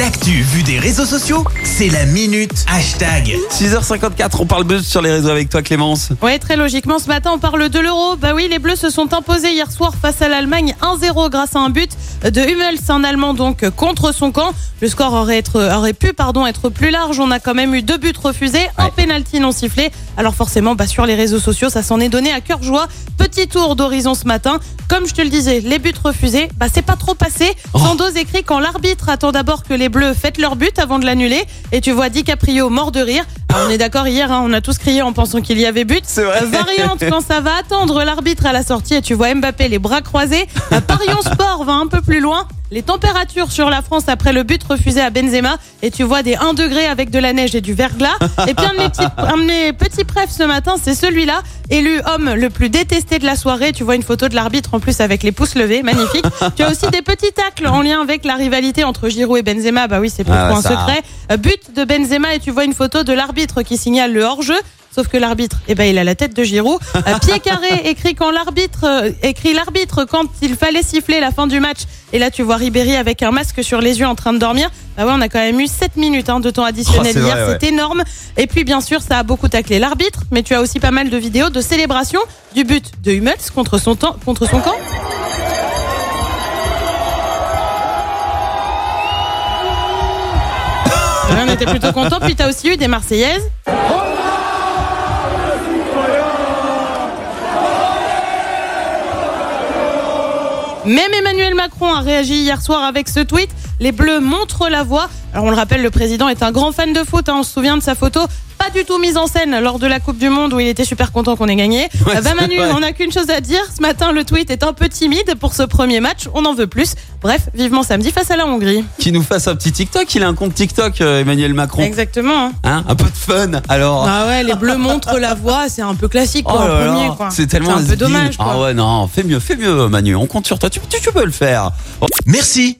L'actu vue des réseaux sociaux, c'est la minute hashtag. 6h54, on parle buzz sur les réseaux avec toi Clémence. Ouais, très logiquement, ce matin, on parle de l'euro. Bah oui, les Bleus se sont imposés hier soir face à l'Allemagne 1-0 grâce à un but de Hummels, un Allemand donc contre son camp. Le score aurait, être, aurait pu pardon, être plus large. On a quand même eu deux buts refusés, un Ouais. penalty non sifflé. Alors forcément, bah, sur les réseaux sociaux, ça s'en est donné à cœur joie. Petit tour d'horizon ce matin. Comme je te le disais, les buts refusés, bah, c'est pas trop passé. Oh. Sandoz écrit quand l'arbitre attend d'abord que les Bleus fêtent leur but avant de l'annuler. Et tu vois DiCaprio mort de rire. Alors, on est d'accord, hier, hein, on a tous crié en pensant qu'il y avait but. C'est vrai. Variante quand ça va attendre l'arbitre à la sortie et tu vois Mbappé les bras croisés. Euh, Parion Sport va un peu plus loin. Les températures sur la France après le but refusé à Benzema et tu vois des 1 degré avec de la neige et du verglas. Et puis un de mes petits, un de mes petits prefs ce matin, c'est celui-là, élu homme le plus détesté de la soirée. Tu vois une photo de l'arbitre en plus avec les pouces levés, magnifique. tu as aussi des petits tacles en lien avec la rivalité entre Giroud et Benzema. Bah oui, c'est pas Ah trop un secret. Euh, But de Benzema et tu vois une photo de l'arbitre qui signale le hors-jeu. Sauf que l'arbitre, eh ben, il a la tête de Giroud. Pied carré écrit quand l'arbitre, euh, écrit l'arbitre quand il fallait siffler la fin du match. Et là, tu vois Ribéry avec un masque sur les yeux en train de dormir. Bah ouais, on a quand même eu 7 minutes hein, de temps additionnel Oh, hier. ouais. C'est énorme. Et puis, bien sûr, ça a beaucoup taclé l'arbitre. Mais tu as aussi pas mal de vidéos de célébration du but de Hummels contre son, temps, contre son camp. On était plutôt content. Puis tu as aussi eu des Marseillaises. Même Emmanuel Macron a réagi hier soir avec ce tweet. Les Bleus montrent la voie. Alors on le rappelle, le président est un grand fan de foot. hein. On se souvient de sa photo, pas du tout mise en scène lors de la Coupe du Monde où il était super content qu'on ait gagné. Ouais, Euh, bah Manu, vrai. on n'a qu'une chose à dire. Ce matin, le tweet est un peu timide pour ce premier match. On en veut plus. Bref, vivement samedi face à la Hongrie. Qui nous fasse un petit TikTok, il a un compte TikTok euh, Emmanuel Macron. Exactement. hein? Un peu de fun alors. Ah ouais, les Bleus montrent la voie. C'est un peu classique, Oh quoi, là en là, premier. quoi. c'est tellement un peu dommage. Quoi. Ah ouais non, fais mieux, fais mieux Manu, on compte sur toi, tu, tu, tu peux le faire. Merci,